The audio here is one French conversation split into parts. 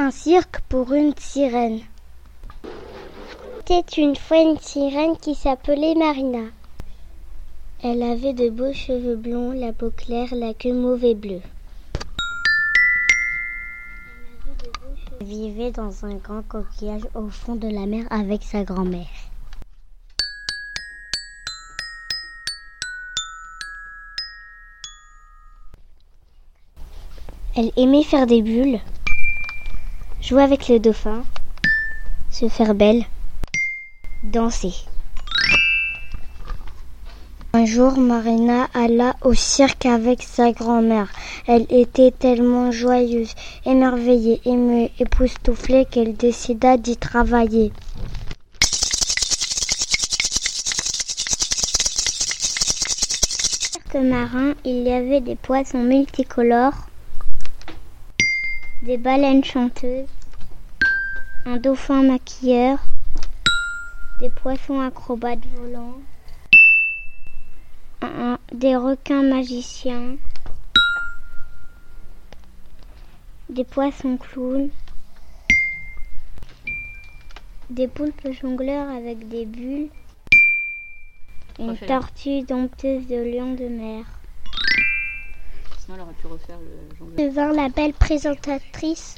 Un cirque pour une sirène. C'était une fois une sirène qui s'appelait Marina. Elle avait de beaux cheveux blonds, la peau claire, la queue mauve et bleue. Elle vivait dans un grand coquillage au fond de la mer avec sa grand-mère. Elle aimait faire des bulles, jouer avec le dauphin, se faire belle, danser. Un jour, Marina alla au cirque avec sa grand-mère. Elle était tellement joyeuse, émerveillée, émue, époustouflée qu'elle décida d'y travailler. Cirque marin, il y avait des poissons multicolores, des baleines chanteuses, un dauphin maquilleur, des poissons acrobates volants, un- des requins magiciens, des poissons clowns, des poulpes jongleurs avec des bulles, une tortue dompteuse de lion de mer. Sinon, elle aurait pu refaire le jongleur. devint la belle présentatrice.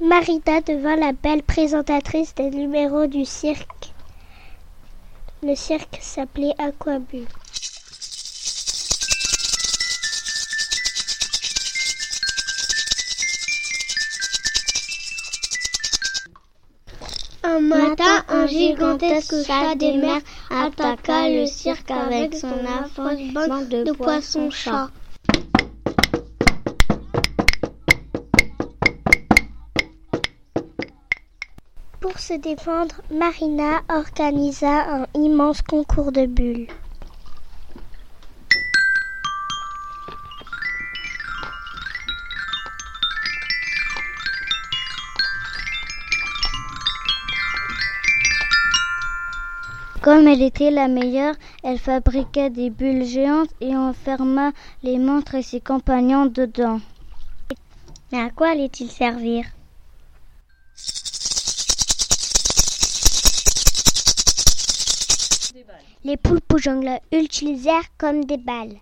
Marina devint la belle présentatrice des numéros du cirque. Le cirque s'appelait Aquabulle. Un matin, un gigantesque chat des mers attaqua le cirque avec son affreuse bande de poissons-chats. Pour se défendre, Marina organisa un immense concours de bulles. Comme elle était la meilleure, elle fabriqua des bulles géantes et enferma les montres et ses compagnons dedans. Mais à quoi allait-il servir? Les poulpes aux jongleurs l'utilisèrent comme des balles.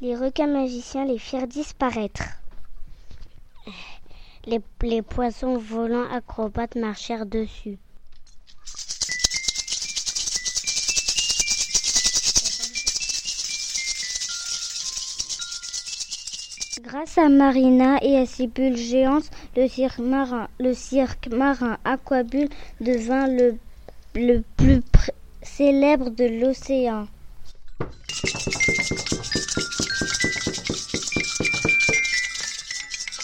Les requins magiciens les firent disparaître. Les, poissons volants acrobates marchèrent dessus. Grâce à Marina et à ses bulles géantes, le cirque marin, le Aquabulle devint le, plus célèbre de l'océan.